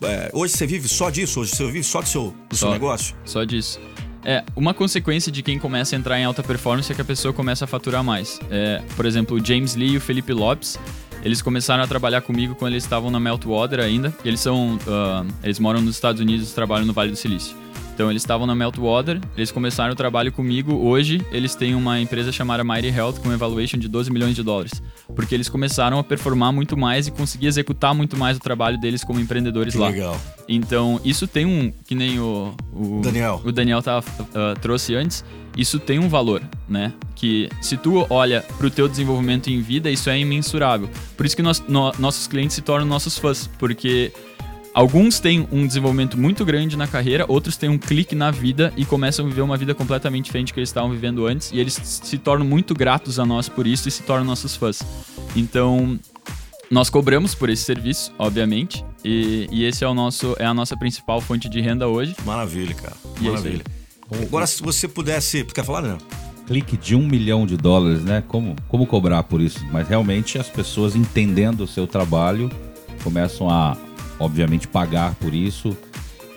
É, hoje você vive só disso? Hoje você vive só do seu, do só, seu negócio?
Só disso. É, uma consequência de quem começa a entrar em alta performance é que a pessoa começa a faturar mais. É, por exemplo, o James Lee e o Felipe Lopes, eles começaram a trabalhar comigo quando eles estavam na Meltwater ainda. Eles são, uh, eles moram nos Estados Unidos e trabalham no Vale do Silício. Então eles estavam na Meltwater, eles começaram o trabalho comigo. Hoje eles têm uma empresa chamada Mighty Health com evaluation de 12 milhões de dólares, porque eles começaram a performar muito mais e conseguir executar muito mais o trabalho deles como empreendedores
que
lá.
Legal.
Então isso tem um que nem o, o
Daniel,
o Daniel tava, uh, trouxe antes isso tem um valor, né? Que se tu olha para o teu desenvolvimento em vida, isso é imensurável. Por isso que nós, no, nossos clientes se tornam nossos fãs, porque alguns têm um desenvolvimento muito grande na carreira, outros têm um clique na vida e começam a viver uma vida completamente diferente que eles estavam vivendo antes, e eles se tornam muito gratos a nós por isso e se tornam nossos fãs. Então, nós cobramos por esse serviço, obviamente, e, e esse é o nosso é a nossa principal fonte de renda hoje.
Maravilha, cara. É Maravilha. É Agora, se você pudesse. Quer falar, não?
Clique de um milhão de dólares, né? Como, como cobrar por isso? Mas realmente as pessoas entendendo o seu trabalho começam a, obviamente, pagar por isso.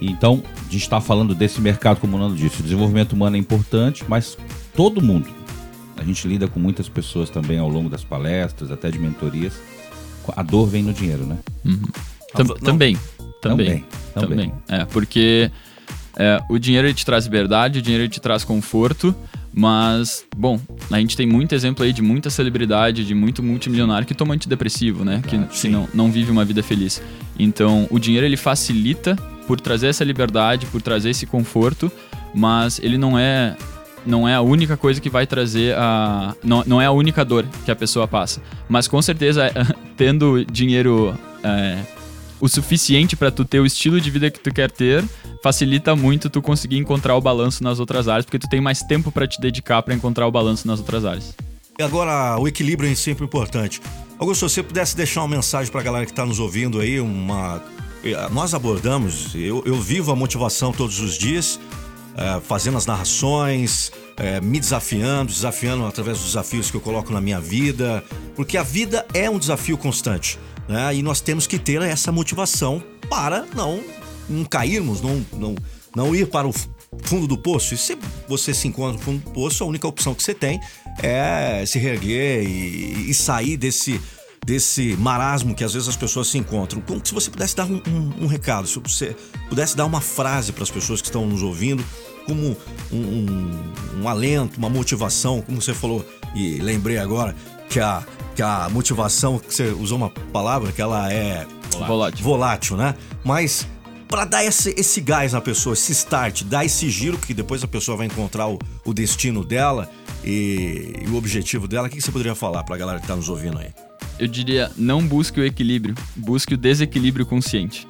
Então, a gente está falando desse mercado, como o Nando disse, o desenvolvimento humano é importante, mas todo mundo, a gente lida com muitas pessoas também ao longo das palestras, até de mentorias. A dor vem no dinheiro, né?
Uhum. Tam, também, também.
Também.
Também. também. É, porque é, o dinheiro te traz liberdade, o dinheiro te traz conforto, mas, bom, a gente tem muito exemplo aí de muita celebridade, de muito multimilionário que toma antidepressivo, né? que sim. não, não vive uma vida feliz. Então, o dinheiro ele facilita por trazer essa liberdade, por trazer esse conforto, mas ele não é não é a única coisa que vai trazer a. Não, não é a única dor que a pessoa passa. Mas com certeza, [LAUGHS] tendo dinheiro é, o suficiente para tu ter o estilo de vida que tu quer ter, facilita muito tu conseguir encontrar o balanço nas outras áreas, porque tu tem mais tempo para te dedicar para encontrar o balanço nas outras áreas.
E agora, o equilíbrio é sempre importante. Augusto, se você pudesse deixar uma mensagem para a galera que está nos ouvindo aí, uma. Eh, nós abordamos, eu, eu vivo a motivação todos os dias é, fazendo as narrações, é, me desafiando, desafiando através dos desafios que eu coloco na minha vida, porque a vida é um desafio constante, né? E nós temos que ter essa motivação para não, não cairmos, não, não, não ir para o fundo do poço. E se você se encontra no fundo do poço, a única opção que você tem é se reerguer e, e sair desse desse marasmo que às vezes as pessoas se encontram. Como se você pudesse dar um, um, um recado, se você pudesse dar uma frase para as pessoas que estão nos ouvindo, como um, um, um, alento, uma motivação, como você falou, e lembrei agora que a, que a motivação, que você usou uma palavra que ela é
volátil,
volátil né? Mas para dar esse, esse gás na pessoa, esse start, dar esse giro que depois a pessoa vai encontrar o, o destino dela e, e, o objetivo dela, o que, que você poderia falar para a galera que está nos ouvindo aí?
eu diria, não busque o equilíbrio, busque o desequilíbrio consciente.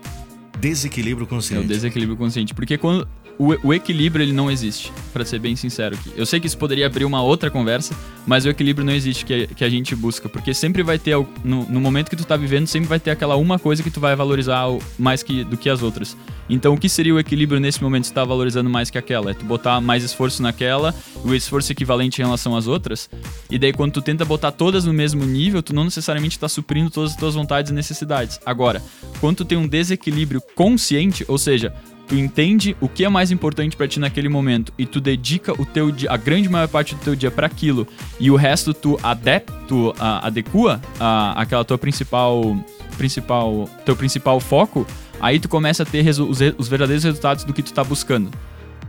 Desequilíbrio consciente.
É o desequilíbrio consciente. Porque quando o, o equilíbrio ele não existe, para ser bem sincero aqui. Eu sei que isso poderia abrir uma outra conversa, mas o equilíbrio não existe que, que a gente busca, porque sempre vai ter no, no, momento que tu tá vivendo, sempre vai ter aquela uma coisa que tu vai valorizar mais que, do que as outras. Então, o que seria o equilíbrio nesse momento se tá valorizando mais que aquela? É tu botar mais esforço naquela, o esforço equivalente em relação às outras, e daí quando tu tenta botar todas no mesmo nível, tu não necessariamente tá suprindo todas as tuas vontades e necessidades. Agora, quando tu tem um desequilíbrio consciente, ou seja, tu entende o que é mais importante para ti naquele momento e tu dedica o teu dia, a grande maior parte do teu dia para aquilo e o resto tu adepto, tu a, adequa a, aquela tua principal principal teu principal foco, aí tu começa a ter os, os verdadeiros resultados do que tu tá buscando.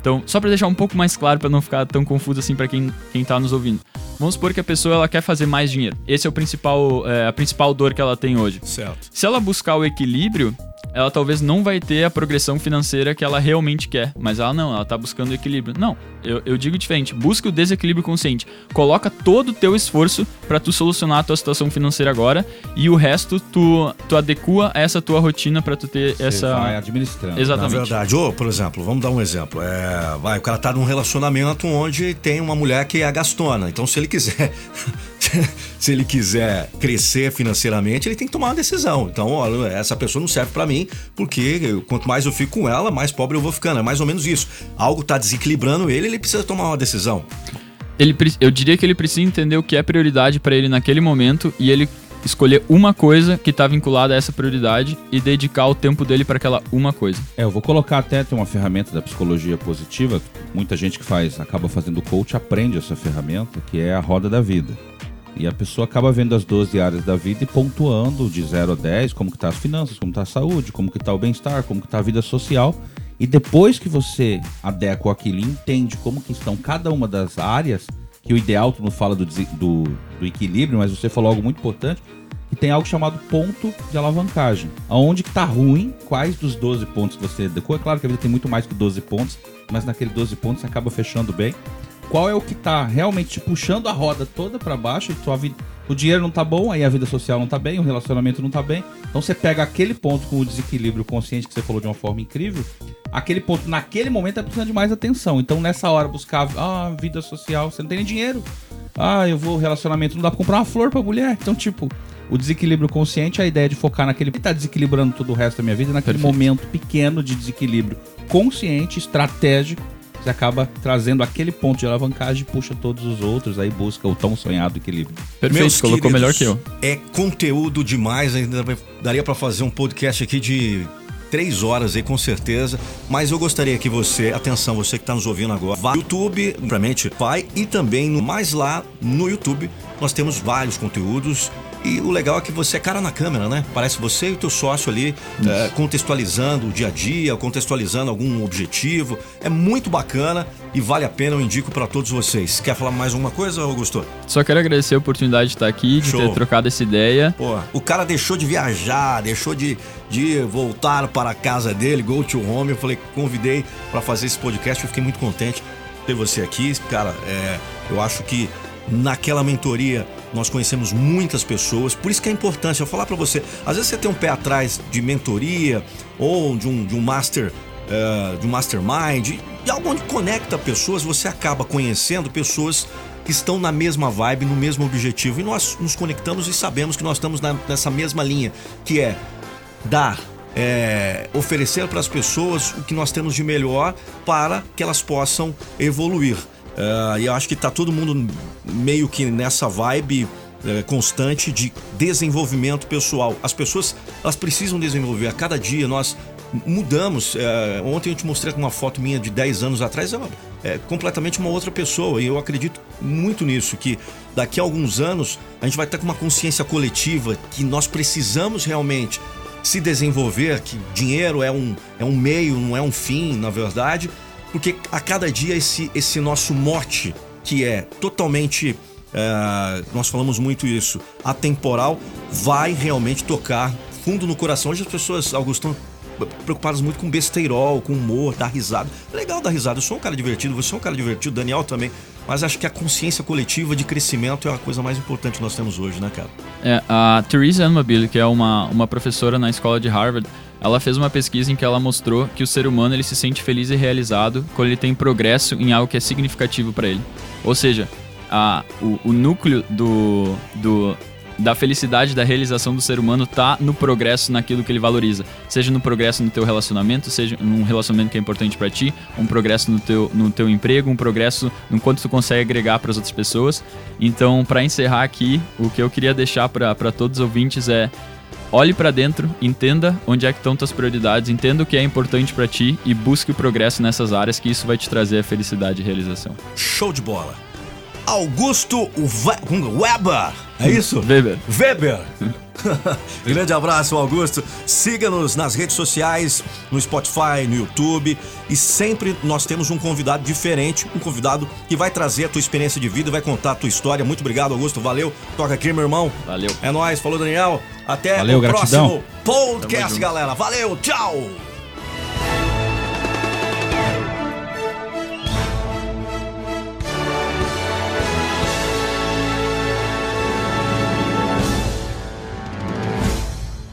Então, só para deixar um pouco mais claro para não ficar tão confuso assim para quem quem tá nos ouvindo. Vamos supor que a pessoa ela quer fazer mais dinheiro. Esse é o principal é, a principal dor que ela tem hoje.
Certo.
Se ela buscar o equilíbrio, ela talvez não vai ter a progressão financeira que ela realmente quer. Mas ela não, ela tá buscando o equilíbrio. Não, eu, eu digo diferente. Busca o desequilíbrio consciente. Coloca todo o teu esforço para tu solucionar a tua situação financeira agora e o resto tu, tu adequa a essa tua rotina para tu ter Você essa.
Vai administrando.
Exatamente.
Na verdade, ou, por exemplo, vamos dar um exemplo. É, vai, o cara tá num relacionamento onde tem uma mulher que é gastona. Então, se ele quiser [LAUGHS] se ele quiser crescer financeiramente, ele tem que tomar uma decisão. Então, olha, essa pessoa não serve para mim, porque quanto mais eu fico com ela, mais pobre eu vou ficando. É mais ou menos isso. Algo tá desequilibrando ele, ele precisa tomar uma decisão.
Ele, eu diria que ele precisa entender o que é prioridade para ele naquele momento e ele escolher uma coisa que está vinculada a essa prioridade e dedicar o tempo dele para aquela uma coisa.
É, eu vou colocar até tem uma ferramenta da psicologia positiva. Muita gente que faz, acaba fazendo coach, aprende essa ferramenta, que é a roda da vida. E a pessoa acaba vendo as 12 áreas da vida e pontuando de 0 a 10 como que tá as finanças, como está a saúde, como que tá o bem-estar, como que tá a vida social. E depois que você adequa aquilo entende como que estão cada uma das áreas, que o ideal tu não fala do, do, do equilíbrio, mas você falou algo muito importante, que tem algo chamado ponto de alavancagem. Aonde que tá ruim, quais dos 12 pontos você adequou. É claro que a vida tem muito mais que 12 pontos, mas naquele 12 pontos você acaba fechando bem qual é o que tá realmente te puxando a roda toda para baixo e tua vida, o dinheiro não tá bom, aí a vida social não tá bem, o relacionamento não tá bem. Então você pega aquele ponto com o desequilíbrio consciente que você falou de uma forma incrível, aquele ponto naquele momento é precisando de mais atenção. Então nessa hora buscar ah, vida social, você não tem nem dinheiro. Ah, eu vou relacionamento, não dá pra comprar uma flor pra mulher. Então, tipo, o desequilíbrio consciente é a ideia de focar naquele que tá desequilibrando todo o resto da minha vida, naquele Perfeito. momento pequeno de desequilíbrio consciente, estratégico você acaba trazendo aquele ponto de alavancagem, puxa todos os outros, aí busca o tão sonhado equilíbrio.
Perfeito, Meus colocou melhor que eu.
É conteúdo demais, ainda daria para fazer um podcast aqui de três horas aí com certeza. Mas eu gostaria que você, atenção, você que está nos ouvindo agora, vá no YouTube, provavelmente vai, e também no mais lá no YouTube nós temos vários conteúdos e o legal é que você é cara na câmera, né? Parece você e o teu sócio ali é, contextualizando o dia a dia, contextualizando algum objetivo. É muito bacana e vale a pena, eu indico para todos vocês. Quer falar mais alguma coisa, Augusto?
Só quero agradecer a oportunidade de estar aqui, de Show. ter trocado essa ideia.
Pô, o cara deixou de viajar, deixou de, de voltar para a casa dele, go to home. Eu falei, convidei para fazer esse podcast, eu fiquei muito contente ter você aqui. Cara, é, eu acho que naquela mentoria nós conhecemos muitas pessoas, por isso que é importante eu falar para você. Às vezes você tem um pé atrás de mentoria ou de um, de um master, uh, de um mastermind, de algo onde conecta pessoas, você acaba conhecendo pessoas que estão na mesma vibe, no mesmo objetivo. E nós nos conectamos e sabemos que nós estamos na, nessa mesma linha, que é dar, é, oferecer para as pessoas o que nós temos de melhor para que elas possam evoluir. Uh, e eu acho que tá todo mundo meio que nessa vibe uh, constante de desenvolvimento pessoal. As pessoas elas precisam desenvolver. A cada dia nós mudamos. Uh, ontem eu te mostrei uma foto minha de 10 anos atrás, é, é completamente uma outra pessoa. E eu acredito muito nisso, que daqui a alguns anos a gente vai estar com uma consciência coletiva que nós precisamos realmente se desenvolver, que dinheiro é um, é um meio, não é um fim, na verdade porque a cada dia esse, esse nosso mote, que é totalmente. É, nós falamos muito isso, atemporal, vai realmente tocar fundo no coração. Hoje as pessoas, Augusto, preocupadas muito com besteirol, com humor, dar risada. Legal dar risada, eu sou um cara divertido, você é um cara divertido, Daniel também. Mas acho que a consciência coletiva de crescimento é a coisa mais importante que nós temos hoje, né, cara?
É, a Theresa Anmobile, que é uma, uma professora na escola de Harvard, ela fez uma pesquisa em que ela mostrou que o ser humano ele se sente feliz e realizado quando ele tem progresso em algo que é significativo para ele. Ou seja, a, o, o núcleo do, do, da felicidade, da realização do ser humano tá no progresso naquilo que ele valoriza. Seja no progresso no teu relacionamento, seja num relacionamento que é importante para ti, um progresso no teu, no teu emprego, um progresso no quanto tu consegue agregar para as outras pessoas. Então, para encerrar aqui, o que eu queria deixar para todos os ouvintes é Olhe para dentro, entenda onde é que estão tuas prioridades, entenda o que é importante para ti e busque o progresso nessas áreas que isso vai te trazer a felicidade e realização.
Show de bola. Augusto Weber. É isso?
Weber.
Weber. [LAUGHS] Grande abraço, Augusto. Siga-nos nas redes sociais, no Spotify, no YouTube. E sempre nós temos um convidado diferente, um convidado que vai trazer a tua experiência de vida, vai contar a tua história. Muito obrigado, Augusto. Valeu. Toca aqui, meu irmão.
Valeu.
É nóis. Falou, Daniel. Até
Valeu,
o
gratidão.
próximo podcast, galera. Valeu, tchau.